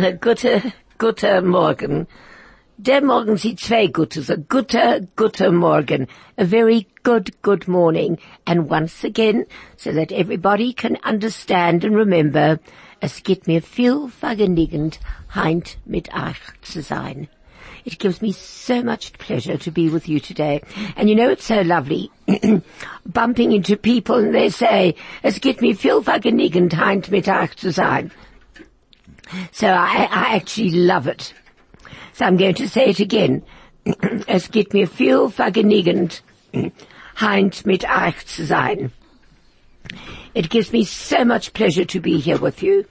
ein guter, guter Morgen. Der Morgen sind zwei Gutes, a guter, guter Morgen, a very good, good morning. And once again, so that everybody can understand and remember, es geht mir viel vergnügend, heint mit euch zu sein. It gives me so much pleasure to be with you today. And you know it's so lovely, bumping into people and they say, es geht mir viel vergnügend, heint mit euch zu sein. So I, I actually love it. So I'm going to say it again. es geht mir viel vergnügend, heint mit euch zu sein. It gives me so much pleasure to be here with you.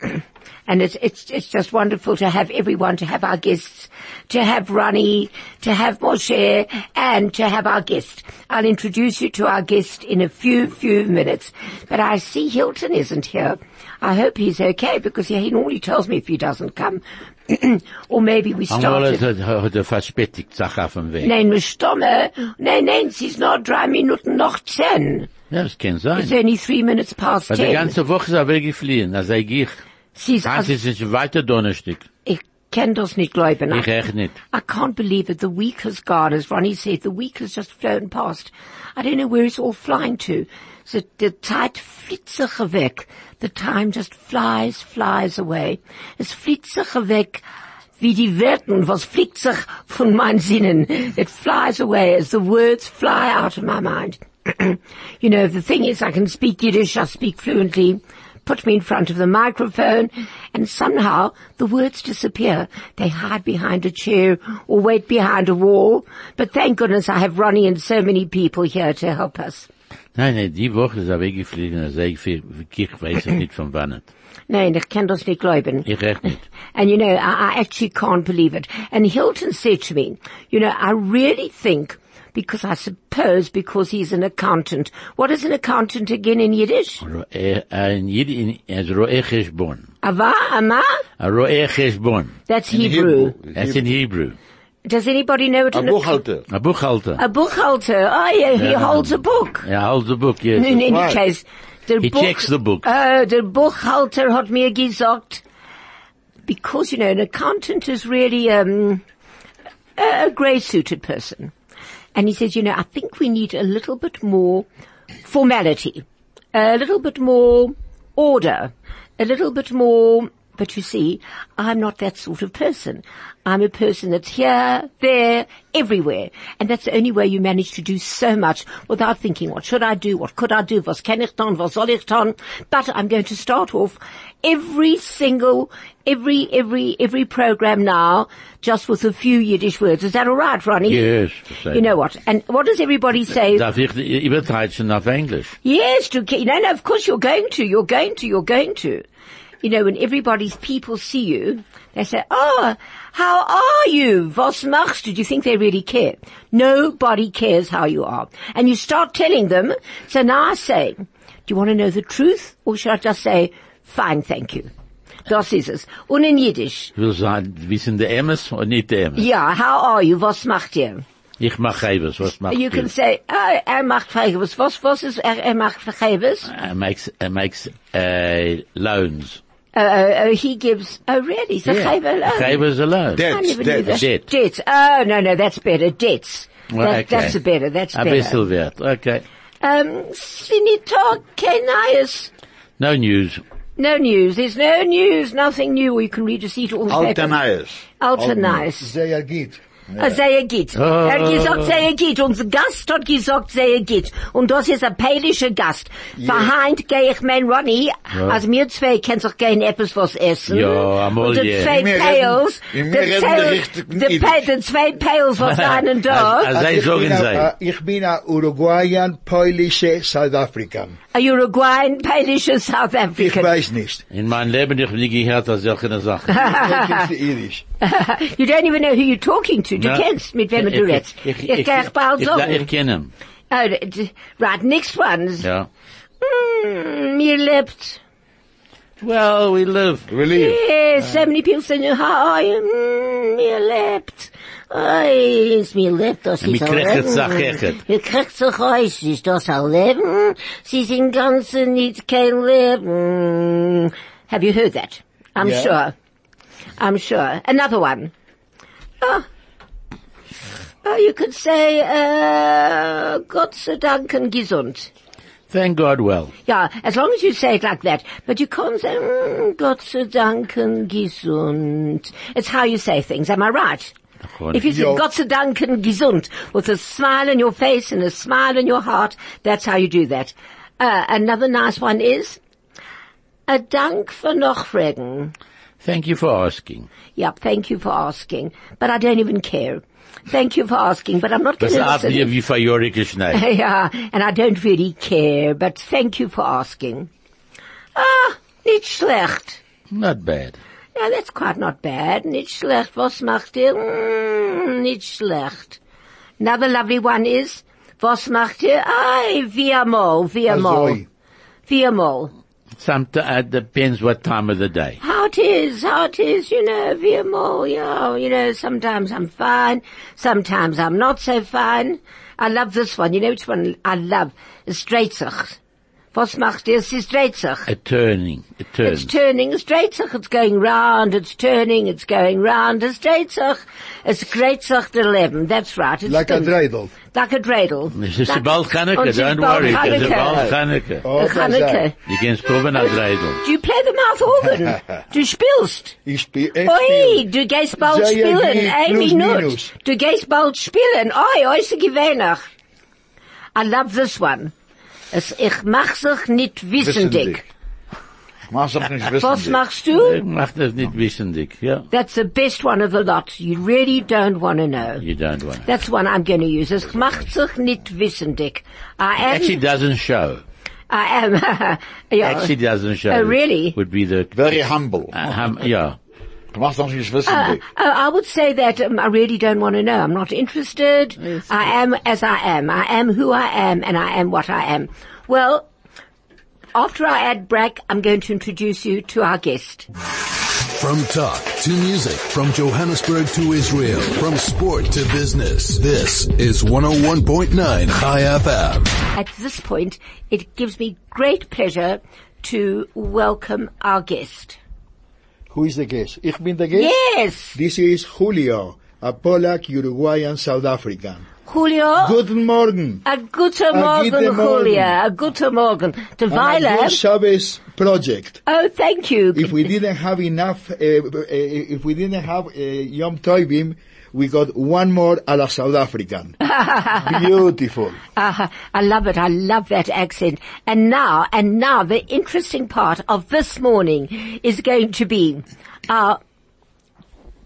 And it's, it's, it's just wonderful to have everyone, to have our guests, to have Ronnie, to have Moshe, and to have our guest. I'll introduce you to our guest in a few, few minutes. But I see Hilton isn't here. I hope he's okay because he normally tells me if he doesn't come. or maybe we started. hat hat verspätigt, sag auf dem Weg. Nein. Nein, nein, es ist noch drei Minuten noch zehn. Ja, das kann It's only three minutes past Aber die ten. ganze Woche ist er weggeflohen, also ich. Sie ist, also, ist weiter Donnerstag. ich kann das nicht glauben. Ich echt nicht. I can't believe it. The week has gone. As Ronnie said, the week has just flown past. I don't know where it's all flying to. So the Zeit weg. The time just flies, flies away. Es fliegt sich weg wie die Welten, was fliegt sich von meinen Sinnen. It flies away as the words fly out of my mind. you know, the thing is I can speak Yiddish, I speak fluently, put me in front of the microphone, and somehow the words disappear. They hide behind a chair or wait behind a wall. But thank goodness I have Ronnie and so many people here to help us. Nein, nein, die Woche ist er weggeflogen, also ich, ich weiß es nicht von wann. Nein, ich kann das nicht glauben. Ich echt nicht. And you know, I, I actually can't believe it. And Hilton said to me, you know, I really think, because I suppose because he's an accountant. What is an accountant again in Yiddish? Roe- Ein Jid in, als Roe Cheshbon. Ava, ama? Ein Roe Cheshbon. That's Hebrew. That's in Hebrew. Does anybody know what A an Buchhalter. Ein Buchhalter. A bookhalter. Oh yeah, he Yeah. holds a book. Er holds a book, yes. In any right. case, der He Buch, checks the book. Oh, der Buchhalter hat mir gesagt, because, you know, an accountant is really, um, a, a grey-suited person. And he says, you know, I think we need a little bit more formality, a little bit more order, a little bit more, but you see, I'm not that sort of person. I'm a person that's here, there, everywhere. And that's the only way you manage to do so much without thinking, what should I do? What could I do? Was kann ich tun? Was soll ich tun? But I'm going to start off every single, every, every, every program now just with a few Yiddish words. Is that alright, Ronnie? Yes. You know what? And what does everybody say? Darf ich übertreiben auf Englisch? Yes, to, no, no, of course you're going to, you're going to, you're going to. You know, when everybody's people see you, they say, oh, how are you? Was machst du? Do you think they really care? Nobody cares how you are. And you start telling them, so now I say, do you want to know the truth? Or should I just say, fine, thank you. Das ist es. Und in Yiddish, will sagen, wissen der Emmes und nicht der Emmes. ja, how are you? Was macht ihr? Ich mach Chayvus, was macht You can say, oh, er macht Vergebens. Was, was ist er, er macht Vergebens? Er makes, er makes, uh, loans. Uh, uh, uh, he gives, oh really? So Yeah. Chayva alone? Chayvus a loan. I Debts, never knew that. debts. Debt. Debts. Oh, no, no, that's better. Debts. Well, That- okay. That's better. That's A better. bisschen wert. Okay. Um, Sinita Kenaias. No news. No news. There's no news. Nothing new. We can read a seat all the papers. Alternayes. Sehr gut. Ah, Sehr gut. Oh. Er hat gesagt, sehr gut. Unser Gast hat gesagt, sehr gut. Und das ist ein pälischer Gast. Verheint gehe ich mein Ronny, also wir zwei können sich gehen etwas was essen. Ja, einmal Und die ja. zwei Pails, die reden Pail- richtig die Jiddisch. Pa- die zwei Pails, was einen da. Also, sei ich, sagen bin sei. a, ich bin a Uruguayan, Polische, South African. A Uruguayan, pälischer South Ich African. weiß nicht. In meinem Leben, ich nie gehört als solche Sachen. Ich bin irisch. you don't even know who you're talking to. Du Na, kennst, mit wem du redest. Ich, ich, Ich kann ich bald ich, sagen. ich kenne ihn. Oh, d- d- right, next one's. Ja. Mm, mir lebt. Well, we live. Relief. Yes, so many people saying, how are you? Mm, mir lebt. Oi, ist mir lebt, das Und ist mir ein kriegt Leben. es. Ihr kriegt sich euch, ist das ein Leben? Sie sind ganz nicht kein Leben. Have you heard that? I'm Yeah. sure. I'm sure. Another one. Oh. Oh, you could say, uh, Gott sei Dank und gesund. Thank God well. Yeah, as long as you say it like that. But you can't say, mm, Gott sei Dank und gesund. It's how you say things, am I right? If you say Yeah. Gott sei Dank und gesund, with a smile on your face and a smile in your heart, that's how you do that. Uh, another nice one is, a Dank für Nachfragen. Thank you for asking. Yep, thank you for asking. But I don't even care. Thank you for asking, but I'm not going to ab listen. dir wie Fajorike Schnee. yeah, and I don't really care, but thank you for asking. Ah, nicht schlecht. Not bad. Ja, that's quite not bad. Nicht schlecht. Was macht ihr? Mm, nicht schlecht. Another lovely one is, was macht ihr? Ay, viermal, viermal. Azoi. Viermal. Sometimes it depends what time of the day. It is, how it is, you know, viermal, yeah, you know, sometimes I'm fine, sometimes I'm not so fine. I love this one, you know which one I love? Sich. Was macht ihr? Es ist dreht sich. A turning. A turn. It's turning, it's dreht sich, it's going round, it's turning, it's going round, it's dreht sich. It's dreht sich the Leben, that's right. It's Like a spins. dreidel. Like a dreidel. This is Like- bald Chanukah, don't worry. It's Hanukkah. bald Chanukah. Oh, Hanukkah. You can proben a dreidel. Do you play the mouth organ? du spielst. Ich spiel, ich Oi, spiel. du gehst bald Sehr spielen, gut, ein plus Minute. minus. Du gehst bald spielen. Oi, oi, ist gewähnig. I love this one. Es, ich mach sich nicht wissendig. Mach doch nicht wissen. Was machst du? Ich mach das nicht wissendig. Ja. That's the best one of the lot. You really don't want to know. You don't want to. That's one I'm going to use. Es macht sich nicht wissendig. I am, Actually doesn't show. I am, yeah. Actually doesn't show. Oh, really? Would be the, Very humble. uh, hum, yeah. Mach doch nicht wissen. Uh, uh, I would say that um, I really don't want to know. I'm not interested. I am as I am. I am who I am, and I am what I am. Well, after I add Brack, I'm going to introduce you to our guest. From talk to music, from Johannesburg to Israel, from sport to business. This is 101.9 High FM. At this point, it gives me great pleasure to welcome our guest. Who is the guest? Ich bin the Guest. Yes, This is Julio, a Polak, Uruguayan, South African. Julio. Guten Morgen. A gute A Morgen, Morgen. Julio. A gute Morgen. To a good Shabbos project. Oh, thank you. If we didn't have enough, uh, uh, if we didn't have uh, Yom Tovim, we got one more a la South African. Beautiful. Uh, I love it. I love that accent. And now, and now the interesting part of this morning is going to be our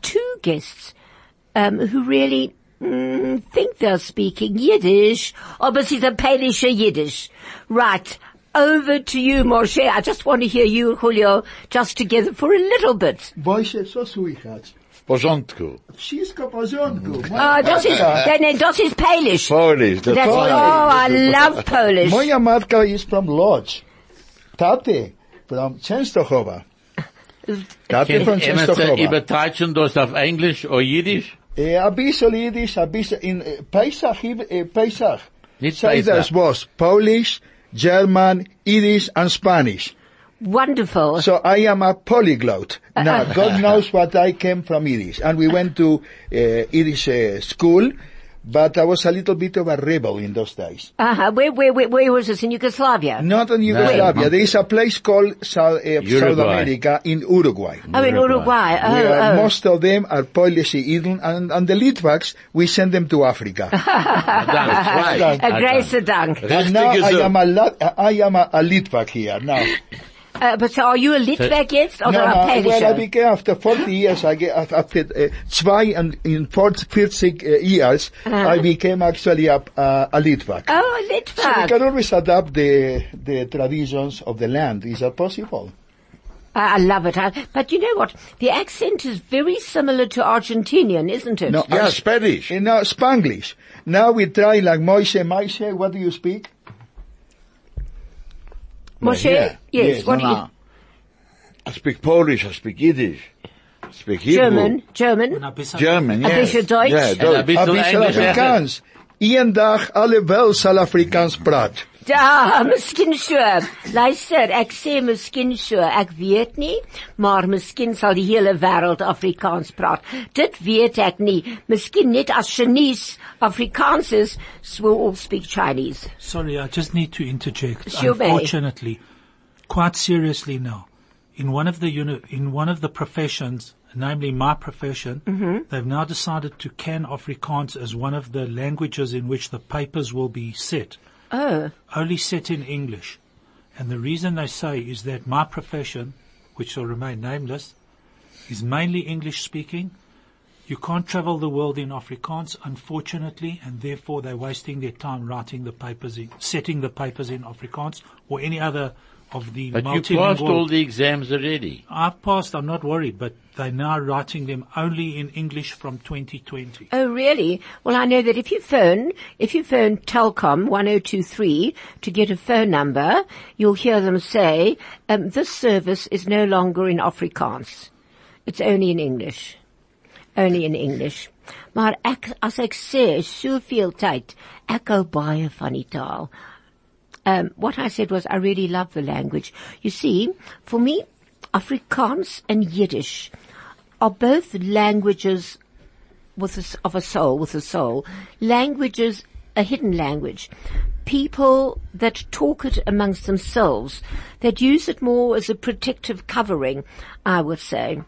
two guests, um, who really mm, think they're speaking Yiddish, or but it's a Polish Yiddish. Right. Over to you, Moshe. I just want to hear you, Julio, just together for a little bit. Boyse, so słychać. W porządku. Wszystko w porządku. Uh, das is, then, das is Polish. Polish. That's That's, oh, I love Polish. Moja matka is from Lodz. Tate from Częstochowa. Tate from Kann man Częstochowa. übertreiben das auf Englisch oder Jiddisch? Eh, a bisschen Yiddish, a bisschen in Pesach, Pesach. Nicht Say Pesach. das was Polish, German, Yiddish and Spanish. Wonderful. So I am a polyglot. Now, God knows what I came from Yiddish. And we went to uh, Yiddish uh, school, but I was a little bit of a rebel in those days. Uh-huh. Where, where, where, where was this? In Yugoslavia? Not in Yugoslavia. There is a place called South, uh, South America in Uruguay. Oh, in Uruguay. Oh, Where oh. most of them are Polish Eden, and, and the Litvaks, we send them to Africa. That's right. A grace dank. and now I am a, Lat- I am a, a Litvak here now. Uh, but so are you a Litvak yet? Or No, a no, well, I Polish? became after 40 years, I get, after uh, zwei and in 40, 40 uh, years, I became actually a, a, a Litvak. Oh, a So we can always adapt the, the traditions of the land. Is that possible? I I love it. I, but you know what? The accent is very similar to Argentinian, isn't it? No, Yeah, I- Spanish. uh, no, Spanglish. Now we try like Moise, Moise, what do you speak? Moshe? yeah. Yes. Yes, what No, do no. I speak Polish, I speak Yiddish, I speak Hebrew. German? German? German, A yes. bisschen Deutsch? Yeah, And a Deutsch. bit A Bisschen bisschen Afrikaans. Ian dag alle wel sal Afrikaans praat. Da, miskien so. Luister, ek sê miskien so. Ek weet nie, maar miskien sal die hele wêreld Afrikaans praat. Dit weet ek nie. Miskien net as Chinese Afrikaans is, so all speak Chinese. Sorry, I just need to interject. Sure may. Unfortunately, quite seriously now, in one of the in one of the professions, namely my profession, mm-hmm. they've now decided to can Afrikaans as one of the languages in which the papers will be set. Oh, Only set in English. And the reason they say is that my profession, which shall remain nameless, is mainly English speaking. You can't travel the world in Afrikaans, unfortunately, and therefore they're wasting their time writing the papers in, setting the papers in Afrikaans or any other of the But you multilingual. passed all the exams already. I've passed, I'm not worried, but they're now writing them only in English from 2020. Oh, really? Well, I know that if you phone, if you phone Telkom 1023 to get a phone number, you'll hear them say, um, this service is no longer in Afrikaans. It's only in English. Only in English. Maar ek, as ek sê, soveel tyd, ek hou baie van die taal. Um, what I said was I really love the language. You see, for me, Afrikaans and Yiddish are both languages with a s of a soul, with a soul. Languages, a hidden language. People that talk it amongst themselves, that use it more as a protective covering, I would say.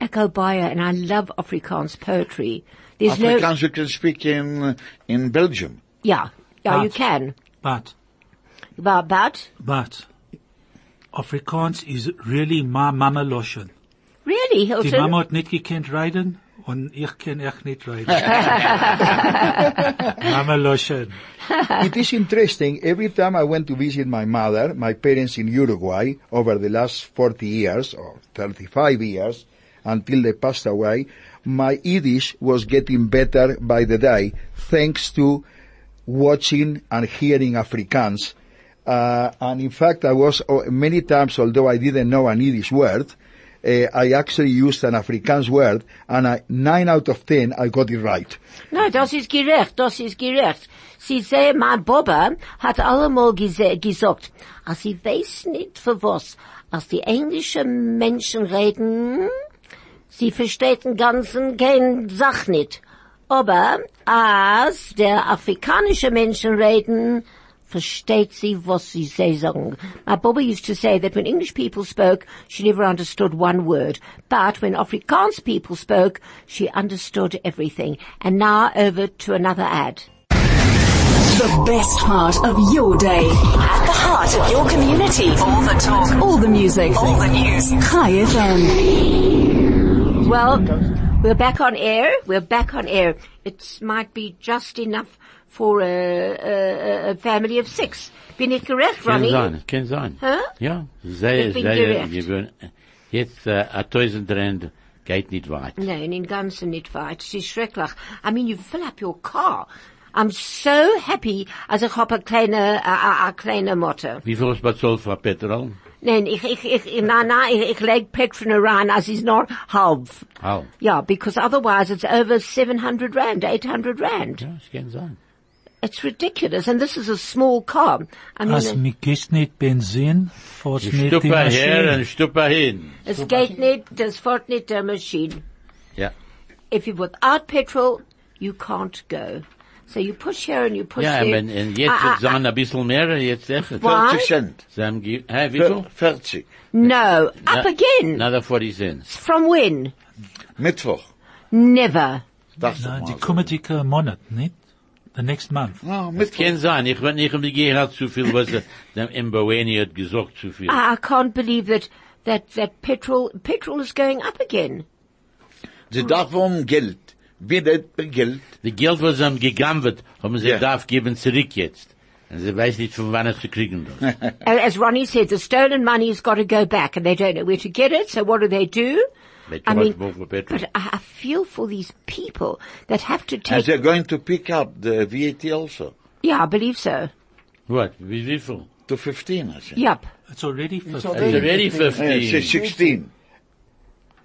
Echo Bayer, and I love Afrikaans poetry. There's no, Afrikaans you can speak in, in Belgium. yeah, yeah, you can. But, But, but, but, Afrikaans is really my mama lotion. really, Hilton? Die Hilton? Mama hat nicht gekannt reiten und ich kann echt nicht reiten. Mama lotion. it is interesting. Every time I went to visit my mother, my parents in Uruguay, over the last 40 years or 35 years, until they passed away, my Yiddish was getting better by the day, thanks to watching and hearing Afrikaans. Uh, and in fact, I was oh, many times, although I didn't know an Yiddish word, uh, I actually used an Afrikaans word, and I, nine out of ten, I got it right. No, das ist gerecht, das ist gerecht. Sie sehen, mein Baba hat allemal gesagt, als sie weiß nicht für was, als die englischen Menschen reden, sie versteht den ganzen kein Sach nicht. Aber als der afrikanische Menschen reden, versteht sie, was sie sagen. My Baba used to say that when English people spoke, she never understood one word. But when Afrikaans people spoke, she understood everything. And now over to another ad. The best part of your day. At the heart of your community. All the talk. All the music. All the news. High FM. Well, we're back on air. We're back on air. It might be just enough for a, a, a family of six. Bin ich gerecht, Kann Ronnie? sein, kann sein. Hä? Ja, sehr, sehr gewöhnt. Jetzt, äh, a tausend Rand geht nicht weit. Nein, in ganzen nicht weit. Es ist schrecklich. I mean, you fill up your car. I'm so happy, als ich hab a kleine, a, a, a kleine Motte. Wie viel ist bezahlt für Petrol? Nein, ich, ich, ich, nein, nein, ich, ich leg Petrol rein, als is not halb. Halb. Yeah, because otherwise it's over 700 rand, 800 rand. Ja, es kann sein. It's ridiculous. And this is a small car. I mean, Als mir gehst nicht Benzin, fährst nicht die Stupper her Maschine. und Stupper hin. es geht nicht, das fährt nicht der Maschine. Ja. If you're without petrol, you can't go. So you push here and you push Ja, there. aber und jetzt Ah, wird ah, sein ein bisschen mehr, jetzt echt. Why? 40 Cent. Sie haben, ge- hä, wie viel? 40. No, up Na- again. Another 40 cents. From when? Mittwoch. Never. Dacht Na, doch die mal. kommen dicke Monat, nicht? The next month. Ah, Es Mittwoch. kann sein, ich weiß nicht, ob die zu viel, was er- der hat gesagt, zu viel. I, I can't believe that, that, that petrol, petrol is going up again. Sie darf um Geld. Wieder Geld. Die Geld, was sie haben gegangen wird, haben sie Ja. darf geben zurück jetzt. Und sie weiß nicht, von wann es zu kriegen ist. As Ronnie said, the stolen money has got to go back and they don't know where to get it, so what do they do? They I mean, more for petrol. but I, I feel for these people that have to And take, they're going to pick up the VAT also. yeah, I believe so. What? Wie, wie? To 15, I think. Yep. It's already 15. It's already Uh, 15. say 16.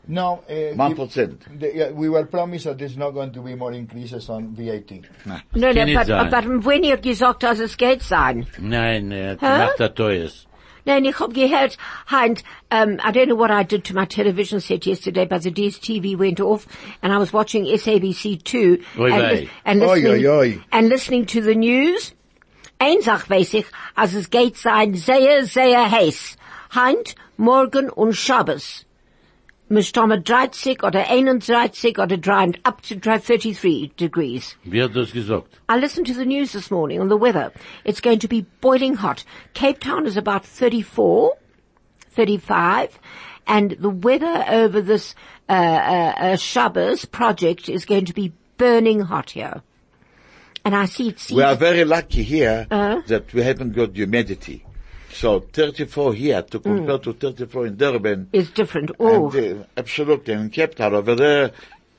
No, uh, One he- the- yeah, we were promised that there's not going to be more increases on VAT. No, kann no, but, sein. but when ihr gesagt hast, es geht sein. Nein, er hat Hä? gemacht er teures. Nein, ich hab gehört, Heinz, um, I don't know what I did to my television set yesterday, but the DSTV went off, and I was watching SABC2, Oi and, wei. and listening, oi, oi. and listening to the news. Eins Sach weiß ich, als es geht sein sehr, sehr heiß. Heint, morgen und Shabbos. Mistomme 30 oder 31 oder 3, up to 33 degrees. Wer hat das gesagt? I listened to the news this morning on the weather. It's going to be boiling hot. Cape Town is about 34, 35, and the weather over this uh, uh, uh, Shabbos project is going to be burning hot here. And I see it. We are very lucky here Uh-huh. that we haven't got humidity. So 34 here to compare to 34 in Durban. is different. Oh, And, uh, absolutely. In Cape Town over there,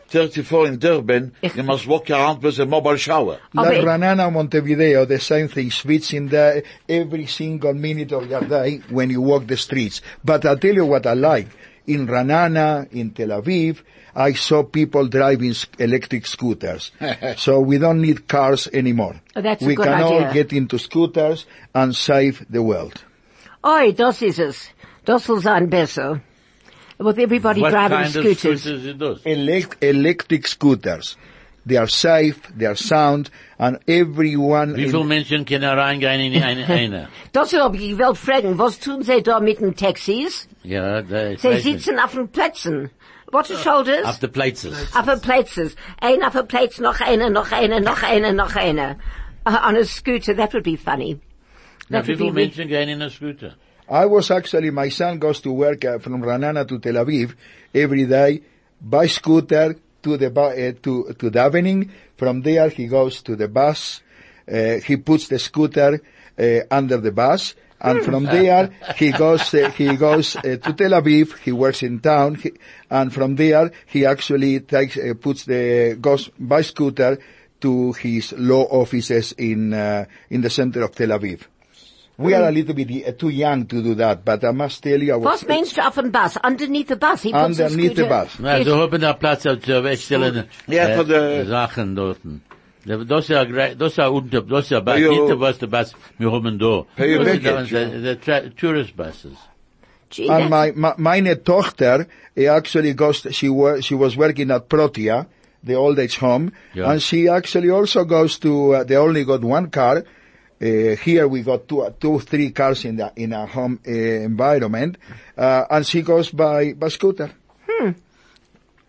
34 in Durban, Ich- you must walk around with a mobile shower. La Okay. Ranana Montevideo, the same thing, switching there every single minute of your day when you walk the streets. But I'll tell you what I like. In Ranana, in Tel Aviv, I saw people driving electric scooters. so we don't need cars anymore. Oh, that's a we good can all get into scooters and save the world. oi, das ist es. Das will sein besser. With everybody What driving kind of scooters. scooters those? Elect- electric scooters. They are safe, they are sound, and everyone... Wie in- viele Menschen können reingehen in eine, eine? Das hab ich gewollt fragen, was tun sie da mit den Taxis? Ja, da, ich Sie weiß nicht. sitzen auf den Plätzen. What are shoulders? Auf the plates. Auf den Plätzen. Ein auf den Plätzen, noch einer, noch einer, noch einer, noch einer. Uh, on a scooter, that would be funny. Na, That wie would be viele Menschen gehen in a scooter? I was actually, my son goes to work uh, from Ranana to Tel Aviv every day by scooter to the, uh, to, to Davening. From there he goes to the bus. Uh, he puts the scooter uh, under the bus. And from there he goes, uh, he goes uh, to Tel Aviv. He works in town. He, and from there he actually takes, uh, puts the, goes by scooter to his law offices in, uh, in the center of Tel Aviv. We are a little bit uh, too young to do that, but I must tell you, I was Was meinst du auf dem Bus? Underneath the bus. He puts underneath the the bus. Na, Yes. so haben da Platz auf zu wegstellen, Ja, äh, für die- Sachen dort. Das ist ja, grei- das ist ja unter, das ist ja Bus, Ja. hinter was der Bus, wir haben da. Pay your Das ist ticket, da- the, the tourist buses. Gee, And that's- my, my, meine Tochter eh, actually goes, she was, she was working at Protea, the old age home, Yeah. and she actually also goes to, uh, they only got one car. Uh, here we got two, two, three cars in the, in a home uh, environment, uh, and she goes by, by scooter.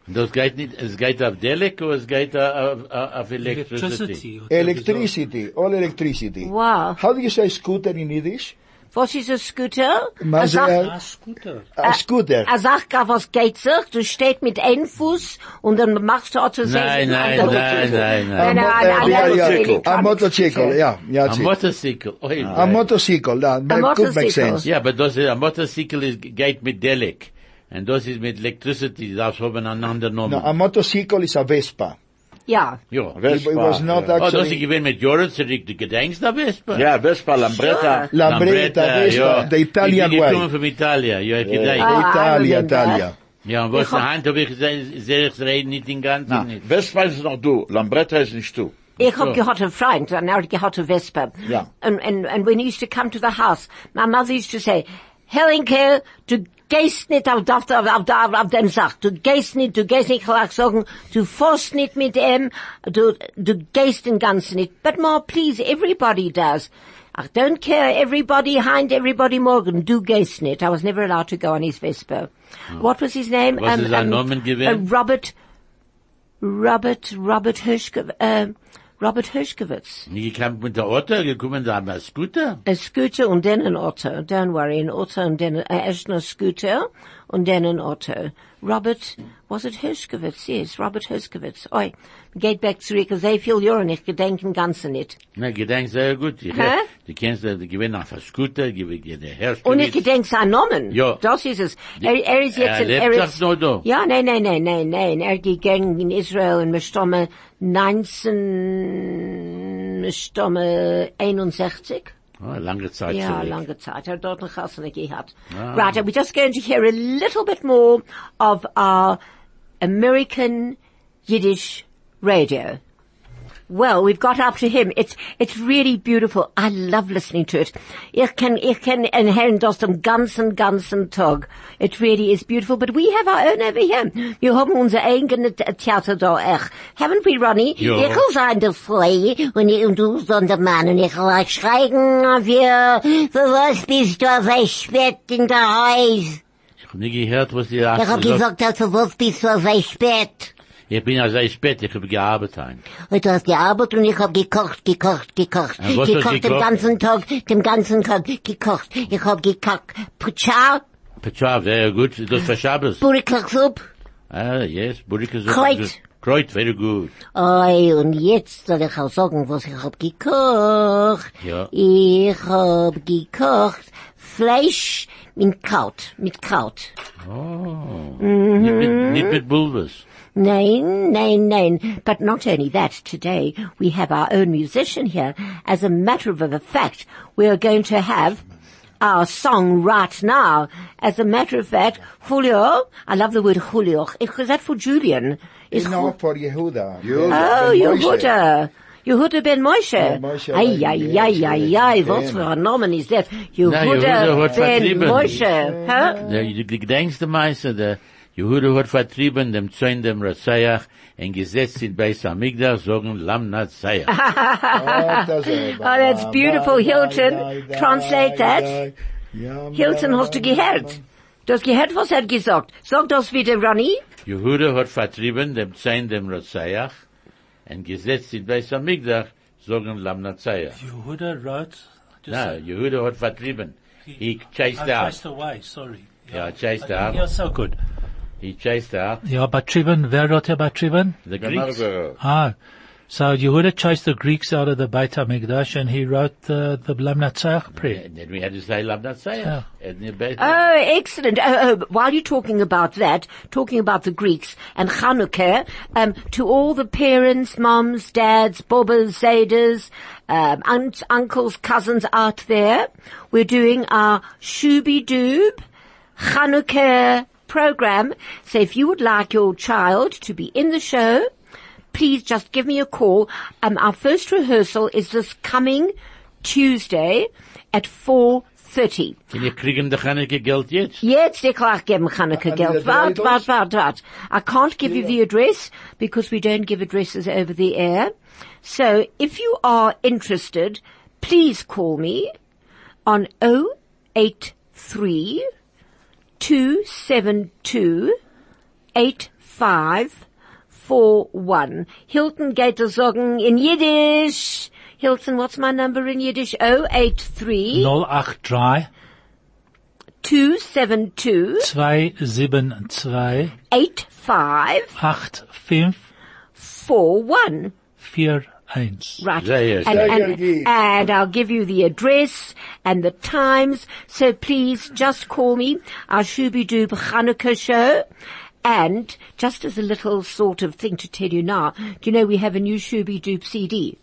Das geht nicht, es geht auf Delek oder es geht auf, auf, auf Electricity? Electricity. Electricity, all electricity. Wow. How do you say scooter in Yiddish? Was ist ein Scooter? Man Eine Sach- sagt- Ah, scooter. A scooter. Eine Sache, was geht sich, du stehst mit einem Fuß und dann machst du auch zu Nein, nein, nein, nein, Nein, nein. nein, mo- nein, uh, nein, yeah, nein, yeah. electronic. A motorcycle, yeah, yeah, A that's it. motorcycle. Oi, A motorcycle, that, that could make motorcycle. sense. Ja, aber das ist, a motorcycle ist, geht mit Delek. Und das ist mit Electricity, das haben einander genommen. No, a motorcycle is a Vespa. Ja. ja. It, it was not ja. Oh, das ist actually gewesen mit Joren zurück, du gedenkst da Vespa? Ja, Vespa, Lambretta. Lambretta, Vespa, the Italian ich, ich way. komme von Italien, ja, ich gedenk. Ah, I Italia. Italia. Ja, und was Ich hab- in Hand habe ich gesagt, sehr ich reden nicht den ganzen Na, nicht. Vespa ist noch du, Lambretta ist nicht du. Ich hab So. gehabt a friend, and I gehabt a Vespa. Yeah. And, and, and when he used to come to the house, my mother used to say, Helenke, du gehst nicht auf, auf, auf, auf, auf, dem Sach. Du gehst nicht, du gehst nicht, ich sagen, du fährst nicht mit ihm, du, du gehst den ganzen nicht. But ma, please, everybody does. I don't care, everybody hind, everybody morgen, du gehst nicht. I was never allowed to go on his Vespa. What was his name? Was ist sein Name gewesen? uh, Robert, Robert, Robert Hirschkowitz, uh, Robert Hirschkowitz. Nie gekommen mit der Auto, gekommen da mit Scooter. A scooter und dann ein Auto. Don't worry, ein Auto und dann, äh, erst ein Scooter und dann ein Auto. Robert, was it Hirschkowitz? Yes, Robert Hirschkowitz. Oi, geht back zurück, sehr viel Jahre nicht, gedenken Ganze nicht. Na, gedenk sehr gut. Ich? Du kennst, du gewinnst auf der Scooter, gewinnt der Herr Und ich gedenk seinen Namen. Ja. Das ist es. Er, er ist jetzt Er in, er ist, noch da. Ja, nein, nein, nein, nein, nein. Er gegangen in Israel und wir stammen 19, wir stammen 61. Oh, lange Zeit Yeah, zurück. lange Zeit. Er hat dort noch gehabt. Right, and we're just going to hear a little bit more of our American Yiddish radio. Well, we've got up to him. It's, it's really beautiful. I love listening to it. Ich kann, ich kann hören das den ganzen, ganzen Tag. It really is beautiful, but we have our own over here. Wir haben unser eigenes Theater da echt. Haven't we, Ronnie? Ja. Ich will sein der Frei und, ich, und du so der Mann und ich will schreien, wir, für was bist du spät in der Haus? Ich hab nie gehört, was die Ich hab gesagt, für was bist du spät? Ich bin sehr spät, ich hab gearbeitet. Und du hast gearbeitet und ich hab gekocht, gekocht, gekocht. Was du gekocht den ganzen Tag, den ganzen Tag gekocht. Ich hab gekocht. Puchar, Pecha, very good. Das für Shabbos. Burikachsup. Ah, yes, Burika is Kreuz. Kreuz, very good. Oi, und jetzt soll ich auch sagen, was ich hab gekocht. Ja. Ich hab gekocht Fleisch mit Kraut, mit Kraut. Nicht mit, nicht mit Bulbes. Nein, nein, nein. But not only that, today we have our own musician here. As a matter of a fact, we are going to have our song right now. As a matter of fact, Julio, I love the word Julio. Is that for Julian? Is No, for Yehuda. Oh, Yehuda. Yehuda ben Moshe. Ben Moshe, Ay, yes, ay, ay, ay, ay, yes. what for a Namen is that? Yehuda Yehuda ben. Moshe. Huh? Der, du gedenkst der Jehuda hat vertrieben dem Zoin dem Rassayach en gesetzt in Beis Amigdach, sagen Lam Natsayach. Oh, that's. Oh, that's beautiful. Hilton, translate that. Hilton, hast du gehört? Du hast gehört, was er hat gesagt. Sag das wieder, Ronnie. Jehuda hat vertrieben dem Zoin dem Rassayach en gesetzt in Beis Amigdach, sagen Lam Natsayach. Yehuda wrote, just Na, Jehuda hat vertrieben. He chased I out. chased away, sorry. Yeah, chased I out. didn't hear so good. He chased out Ja, Batriven, wer wrote er Batriven? the Greeks. Another, Ah, so Yehuda chased the Greeks out of the Beit HaMikdash and he wrote the, the Blam Natzach prayer. And then we had to say Lam Natsayach. And Oh, excellent. Oh, oh, while you're talking about that, talking about the Greeks and Chanukah, um, to all the parents, moms, dads, bobbers, zaders, um, aunts, uncles, cousins out there, we're doing our Shubi Doob Chanukah program. So if you would like your child to be in the show, please just give me a call. Um, our first rehearsal is this coming Tuesday at 4.30. Can you kriegen the Chanukah Geld jetzt? Jetzt ich gleich geben Chanukah And Geld. the Wart, address? wart, wart, wart. I can't give you the address because we don't give addresses over the air. So if you are interested, please call me on 083 272 8541. Hilton geht sagen in Yiddish. Hilton, what's my number in Yiddish? 083 083 272 272 8541. 8541. Right. Sehr And, schön. and, Sehr and I'll give you the address and the times. So please just call me. Our Shubi Doob Chanukah show. And just as a little sort of thing to tell you now, do you know we have a new Shubi Doob CD?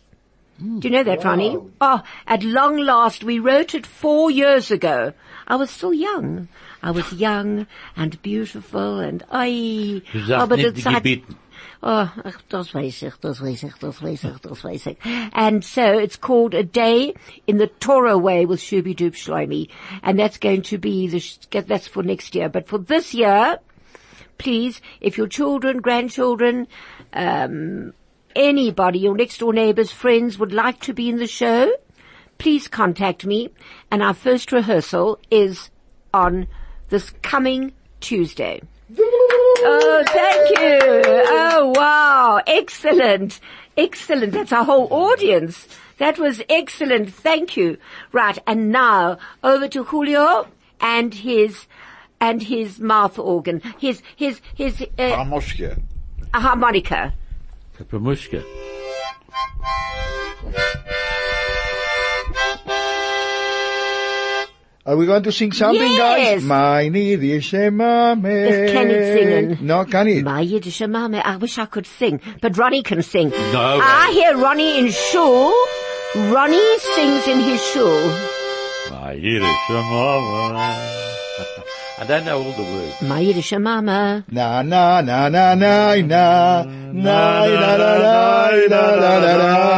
Do you know that, Ronnie? Oh, at long last, we wrote it four years ago. I was still young. I was young and beautiful and I. Du sagst nicht die hat- Gebieten. Oh, das weiß ich, das weiß ich, das weiß ich, das weiß ich. And so it's called A Day in the Torah Way with Shubi Doob Shlomi. And that's going to be the, that's for next year. But for this year, please, if your children, grandchildren, um, anybody, your next door neighbors, friends would like to be in the show, please contact me. And our first rehearsal is on this coming Tuesday. Oh, thank you. Oh, wow. Excellent. Excellent. That's our whole audience. That was excellent. Thank you. Right. And now over to Julio and his, and his mouth organ. His, his, his, uh, Amoshke. harmonica. Pemushka. Are we going to sing something, Yes. guys? Meine Yidische Mame. Ich kann nicht singen. No, kann ich? My Yiddish mama. I wish I could sing, but Ronnie can sing. No. I hear Ronnie in shul Ronnie sings in his shul. My Yiddish mama. I don't know all the words. My Yiddish mama. Na na na na na na na na na na na na na na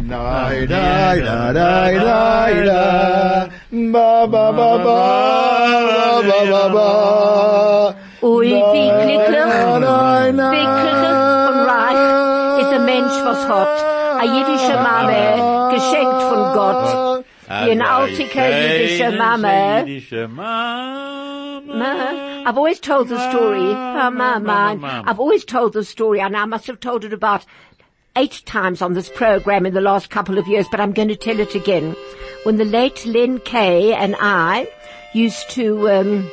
Na na na na na na ba ba ba ba ba ba ba Ui, wie glücklich, na, na, wie glücklich und reich ist der Mensch, was hat. A jiddische Mama, geschenkt von Gott. Wie eine alte jiddische Mama. Jiddische Mama. Ma, I've always told the story. Oh, my, Mama, my. mama. I've always told the story, and I must have told it about eight times on this program in the last couple of years, but I'm going to tell it again. When the late Len Kay and I used to, um,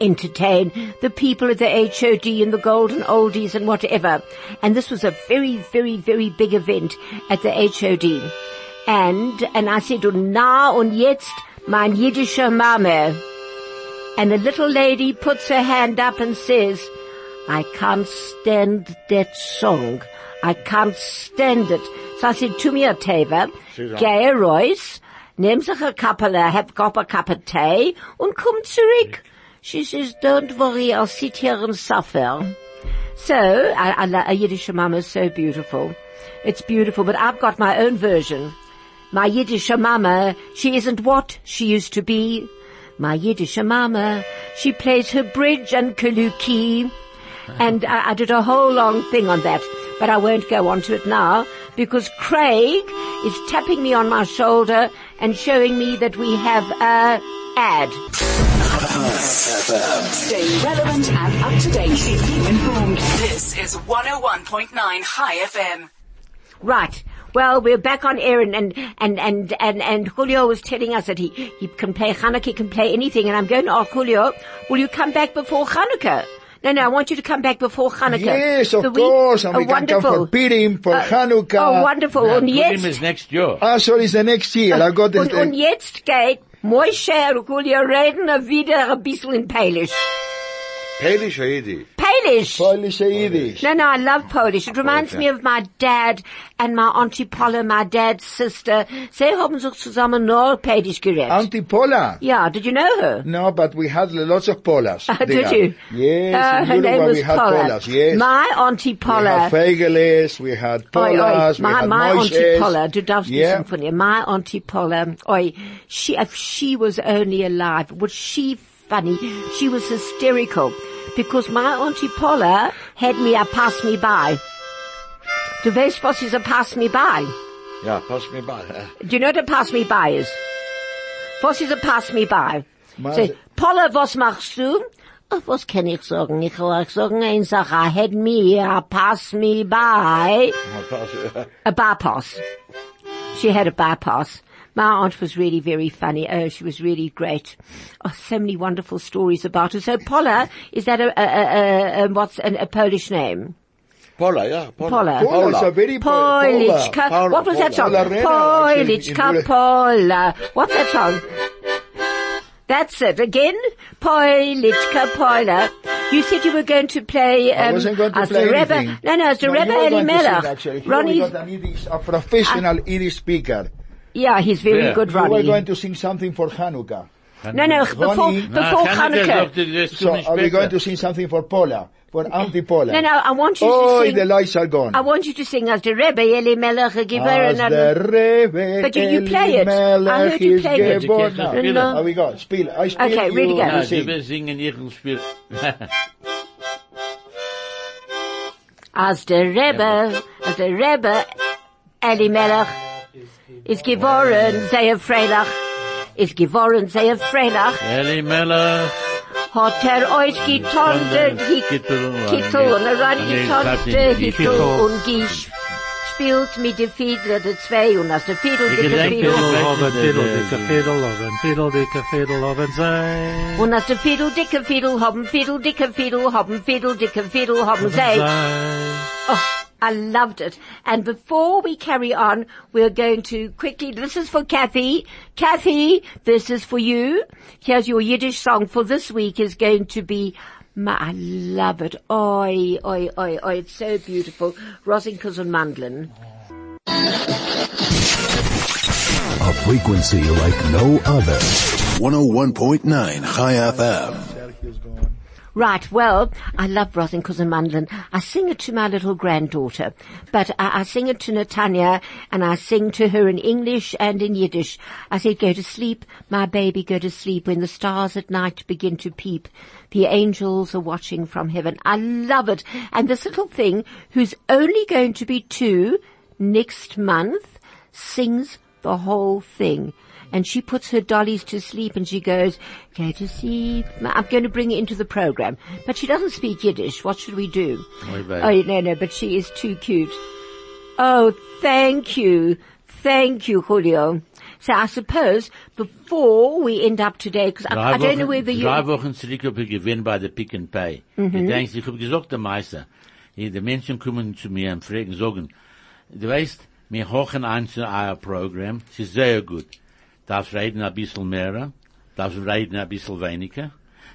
entertain the people at the HOD and the Golden Oldies and whatever. And this was a very, very, very big event at the HOD. And, and I said, na und jetzt mein jiddischer Mama. And a little lady puts her hand up and says, I can't stand that song. I can't stand it. So I said, tu mir Teva, geh raus, nimm sich a couple, have got a cup of tea, und komm zurück. She says, don't worry, I'll sit here and suffer. So, I, I, a Yiddish mama is so beautiful. It's beautiful, but I've got my own version. My Yiddish mama, she isn't what she used to be. My Yiddish mama, she plays her bridge and kaluki. And I, I did a whole long thing on that, but I won't go on to it now because Craig is tapping me on my shoulder and showing me that we have a ad. Stay relevant and up to date. Keep you informed. This is 101.9 High FM. Right. Well, we're back on air and, and, and, and, and, and Julio was telling us that he, he can play Hanukkah, he can play anything, and I'm going to ask Julio, will you come back before Hanukkah? No, no, I want you to come back before Hanukkah. Yes, of The course, and we can come for Purim, for Uh, Hanukkah. Oh, wonderful. Now, und Purim jetzt, is next year. Ah, sorry, it's the next year. I got und, und jetzt geht Moshe und Julio reden wieder ein bisschen in Polish. Polish or Yiddish? Polish! Polish Yiddish. No, no, I love Polish. It reminds me of my dad and my Auntie Paula, my dad's sister. Sie haben sich zusammen nur Polish geredet. Auntie Paula. yeah, did you know her? No, but we had lots of Polas. There. did you? Yes, Uh, in her name was we had Paula. Polas, yes. My Auntie we Paula. had Feigeles, we had Oi, oi, Polas, we my, had my Auntie Paula, du darfst Yeah. wissen von ihr. My Auntie Paula, oi, she, if she was only alive, was she funny? She was hysterical. Because my Auntie Paula had me a pass me by. Du weißt, was ist a pass me by? Yeah, pass me by. Do you know what a pass me by is? Was ist a pass me by? Say, Paula, was machst du? Oh, Ach, was kann ich sagen? Ich will sagen, eine Sache, I had me a pass me by. A bypass. She had a bypass. My aunt was really very funny. Oh, she was really great. Oh, so many wonderful stories about her. So Paula, is that a, a, a, a, a what's an, a Polish name? Paula, yeah. Paula. Paula. Paula is a very po- Polichka. Paula, What was that song? Paula. Paula Rena, actually, in Polichka, Paula. What's that song? That's it. Again? Polichka, Paula. You said you were going to play, um, I wasn't going to as play the Rebbe. No, no, as the No, Rebbe you were going to sing, Elimelech. actually. Ronnie, got an a professional Yiddish speaker. Yeah, he's very Yeah. good, You were going to sing something for Hanukkah. No, no, before, Ronnie- before Nah, Hanukkah. sagt, So are we going to sing something for Paula? For Auntie Paula? No, no, I want you Oh, to sing. the lights are gone. I want you to sing as the Rebbe Elimelech As Geveren. the Rebbe But you- you play it. I heard you is play it. geboren. You can't spielen. We go? Spiel. I spiel, Okay, you, ready, go. you Na, sing. die wir singen ihren Spiel. Rebbe, als der Rebbe Elimelech ist geboren, sehr Freitag, ist geworden sehr Freitag. Eli Melech. Hat er euch getantet, Kittel und herangetantet, Kittel und Spielt mit der Fiedler, der Zwei und aus der Fiedel, der Fiedel. Die Fiedel, dicke Fiedel, haben Fiedel, dicke Fiedel, haben sei. Und aus der Fiedel, dicke Fiedel, haben Fiedel, dicke Fiedel, haben Fiedel, dicke Fiedel, haben sei. I loved it. And before we carry on, we're going to quickly, this is for Kathy. Kathy, this is for you. Here's your Yiddish song for this week is going to be, Ma, I love it. Oi, oi, oi, oi, it's so beautiful. Rosinkas and Mandlin. A frequency like no other. 101.9 High FM. Right, well, I love Rosin Kuzamandan. I sing it to my little granddaughter, but I, I sing it to Natanya and I sing to her in English and in Yiddish. I said, go to sleep, my baby, go to sleep when the stars at night begin to peep. The angels are watching from heaven. I love it. And this little thing, who's only going to be two next month, sings the whole thing and she puts her dollies to sleep and she goes, go to sleep. I'm going to bring her into the program. But she doesn't speak Yiddish. What should we do? Oh, no, no, but she is too cute. Oh, thank you. Thank you, Julio. So I suppose before we end up today, because I, I don't know whether you... Drei Wochen zurück habe ich gewinnt bei der Pick n Pay. Mhm. Ich denke, ich habe gesagt, der Meister, die die Menschen kommen zu mir und fragen, sagen, du weißt, wir hochen ein zu euer Programm, es ist sehr gut. Darfst reden ein bisschen mehr, darfst reden ein bisschen weniger,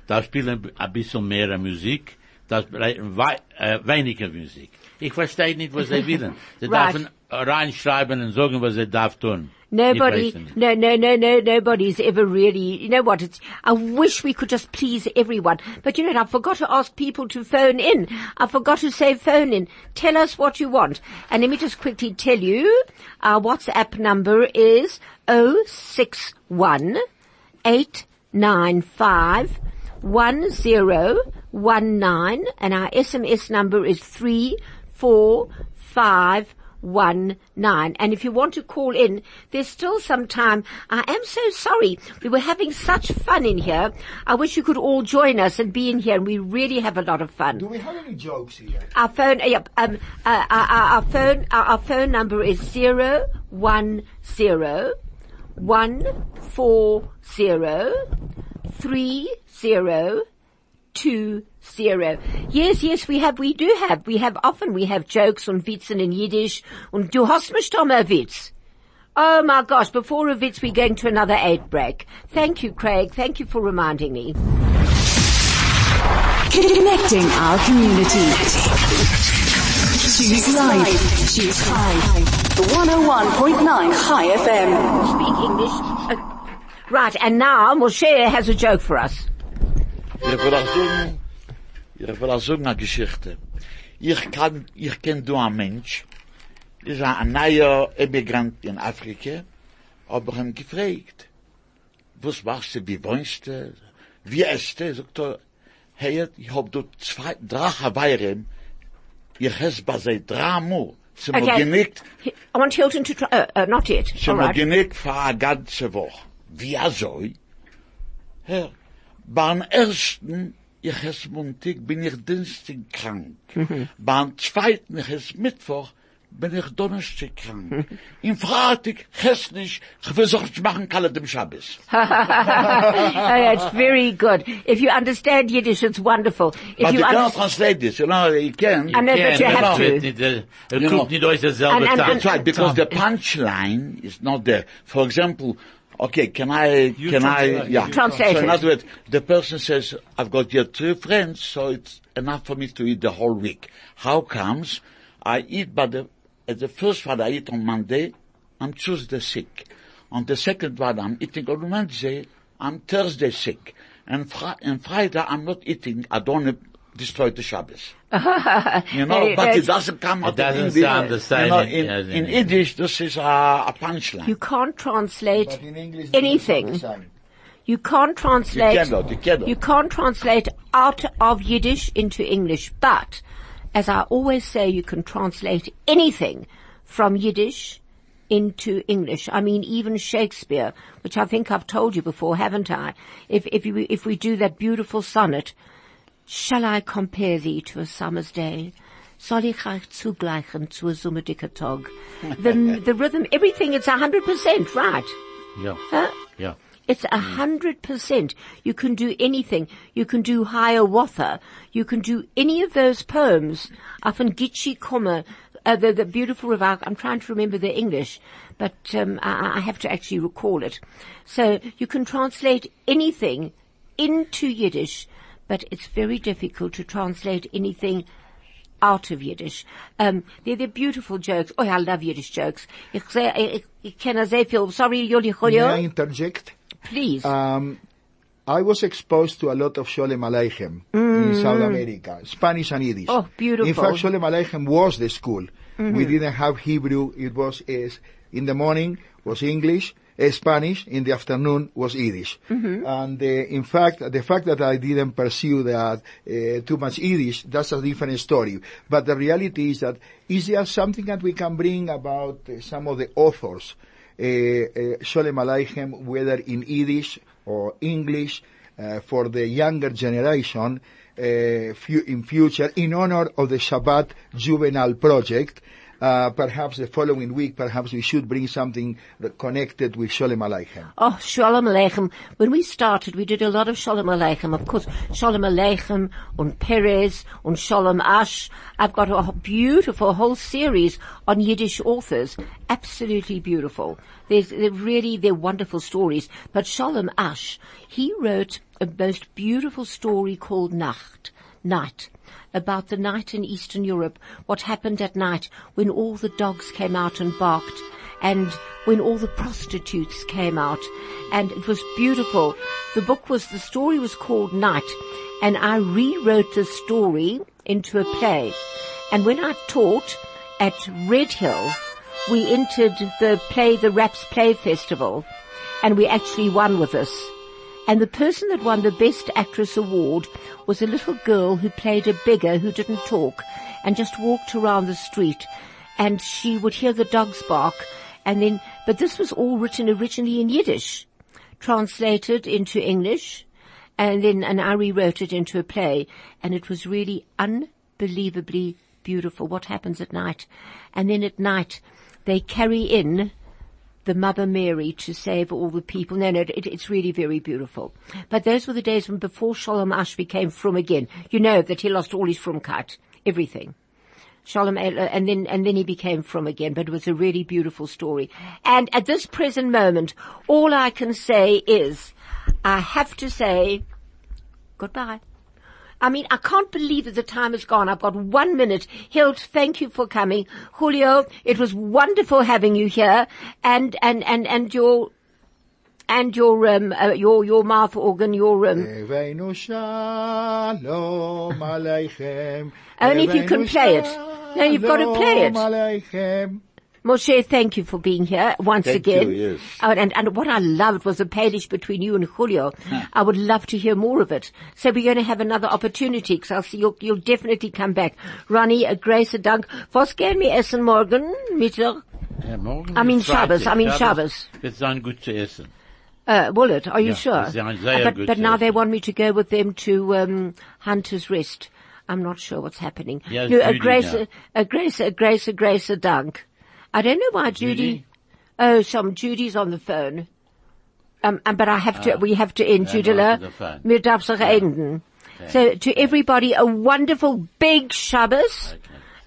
darfst spielen ein bisschen mehr Musik, darfst reden wei äh, eh, weniger Musik. Ich verstehe nicht, was sie wollen. Sie Right. dürfen reinschreiben und sagen, was sie darf tun. Nobody, Ich weiß nicht. no, no, no, no, nobody's ever really, you know what, it's, I wish we could just please everyone. But you know, what, I forgot to ask people to phone in. I forgot to say phone in. Tell us what you want. And let me just quickly tell you, our WhatsApp number is 061 895 1019 and our SMS number is 34519. And if you want to call in, there's still some time. I am so sorry. We were having such fun in here. I wish you could all join us and be in here and we really have a lot of fun. Do we have any jokes here? Our phone, yep, um, uh, our, our, our phone, our, our phone number is zero one zero one four zero three zero two zero. Yes, yes, we have, we do have, we have often, we have jokes on Witzen in Yiddish. Und du hast mich doch mal Witz. Oh my gosh, before a Witz we're going to another eight break. Thank you, Craig. Thank you for reminding me. Connecting our community. Choose life. Choose Chai. 101.9 Chai FM. Speak English. Uh, right, and now Moshe has a joke for us. Ich will auch sagen, ich will auch sagen eine Geschichte. Ich kann, ich kenn du ein Mensch, ist ein neuer Emigrant in Afrika, aber ich hab ihn gefragt, was machst du, wie wohnst du, wie esst du? Sagt er, hey, ich hab du zwei, drei Hawaiiren, ich ess bei sie drei Mal, sie Okay. genickt, I want Hilton to try, uh, uh, not yet. Sie right. genickt für eine ganze Woche. Wie also? Herr, beim ersten, ich es Montag, bin ich Dienstag krank. Beim zweiten, ich es Mittwoch, bin ich Donnerstag. Im Freitag, es nicht, ich versuche zu machen, kann dem Schabbos. oh, it's very good. If you understand Yiddish, it's wonderful. If But you you cannot understand, translate this, you know, you can. I know, but you Ja, have das to. wird nicht, äh, Er You guckt know. nicht aus derselbe And- and- Tag. That's right, because the punchline is not there. For example, okay, can I, You can I, translate, yeah. you Translate So in other words, the person says, I've got your two friends, so it's enough for me to eat the whole week. How comes I eat, but the, at the first one I eat on Monday, I'm Tuesday sick. On the second one I'm eating on Wednesday, I'm Thursday sick. And, Fri- and Friday I'm not eating, I don't want destroy the Shabbos. You know, Hey, but it doesn't come out It out doesn't in English. sound the same You know, in- in, in in English. Yiddish, this is a, a punchline. You can't translate in English, anything. it's not the same. You can't translate. You cannot, you cannot. you can't translate out of Yiddish into English. But, as I always say, you can translate anything from Yiddish into English. I mean, even Shakespeare, which I think I've told you before, haven't I? If if you, if we do that beautiful sonnet, shall I compare thee to a summer's day? Soll ich euch zugleichen zu a sommerdicker Tag? The, the rhythm, everything, it's a hundred percent right. Ja, Huh? ja. It's a hundred percent. You can do anything. You can do Hiawatha. You can do any of those poems. Often Gitchi Kommer, uh, the, the beautiful river. I'm trying to remember the English, but um, I, I have to actually recall it. So you can translate anything into Yiddish, but it's very difficult to translate anything out of Yiddish. Um, they're, they're beautiful jokes. Oh, I love Yiddish jokes. Ich sehe, ich, ich kenne. Sorry, Yoli May I interject? Please. Um, I was exposed to a lot of Sholem Aleichem in South America, Spanish and Yiddish. Mm. Oh, beautiful. In fact, Sholem Aleichem was the school. We didn't have Hebrew. It was is in the morning was English, eh, Spanish. In the afternoon was Yiddish. And uh, in fact, the fact that I didn't pursue that uh, too much Yiddish, that's a different story. But the reality is that is there something that we can bring about uh, some of the authors uh, uh, Eh, eh, Sholem Aleichem, whether in Yiddish or English, uh, for the younger generation in future, in honor of the Shabbat Juvenile Project. Uh, perhaps the following week, perhaps we should bring something connected with Sholem Aleichem. Oh, Shalom Aleichem. When we started, we did a lot of Shalom Aleichem. Of course, Shalom Aleichem and Peretz and Shalom Asch. I've got a beautiful whole series on Yiddish authors. Absolutely beautiful. There's, they're really, they're wonderful stories. But Shalom Asch, he wrote a most beautiful story called Nacht, Night about the night in Eastern Europe, what happened at night when all the dogs came out and barked and when all the prostitutes came out and it was beautiful. The book was, the story was called Night and I rewrote the story into a play. And when I taught at Red Hill, we entered the play, the Raps Play Festival and we actually won with this. And the person that won the Best Actress Award was a little girl who played a beggar who didn't talk and just walked around the street and she would hear the dogs bark and then, but this was all written originally in Yiddish, translated into English and then, and I rewrote it into a play and it was really unbelievably beautiful what happens at night. And then at night they carry in the Mother Mary to save all the people. No, no, it, it's really very beautiful. But those were the days when before Shalom Asch became from again. You know that he lost all his from frumkeit, everything. Shalom, uh, uh, and then, and then he became from again, but it was a really beautiful story. And at this present moment, all I can say is, I have to say, goodbye. I mean, I can't believe that the time has gone. I've got one minute. Hilt, thank you for coming. Julio, it was wonderful having you here. And, and, and, and your, and your, um, uh, your, your mouth organ, your, um, Only if you can play it. No, you've got to play it. Shalom Aleichem. Moshe, thank you for being here once Thank again. you, yes. Oh, and, and what I loved was the page between you and Julio. I would love to hear more of it. So we're going to have another opportunity because I'll see you'll, you'll definitely come back. Ronnie, a grace, a dank. Was gehen wir essen morgen, Mittag? Ja, morgen I mean ist Shabbos, I mean Shabbos. Wird sein gut zu essen. Uh, will it? Are you Yeah, sure? it's very- very Uh, but but now they want me to go with them to um, Hunter's Rest. I'm not sure what's happening. Yeah, no, a Judy grace, now. a, a grace, a grace, a grace, a dunk. I don't know why Judy. Judy? Oh, some Judy's on the phone. Um, um, but I have to. we have to end, Judela. the darf sich enden. So to everybody, a wonderful big Shabbos.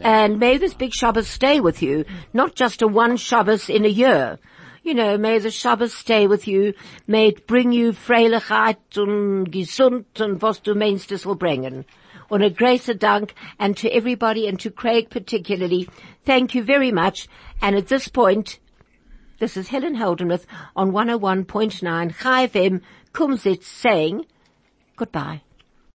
And may this big Shabbos stay with you, not just a one Shabbos in a year. You know, may the Shabbos stay with you. May it bring you Freilichkeit und gesund und was du meinst es will bringen. Und a grace a dank and to everybody and to Craig particularly, thank you very much. And at this point, this is Helen Holdenmuth on 101.9 Chai FM Kumzits saying goodbye.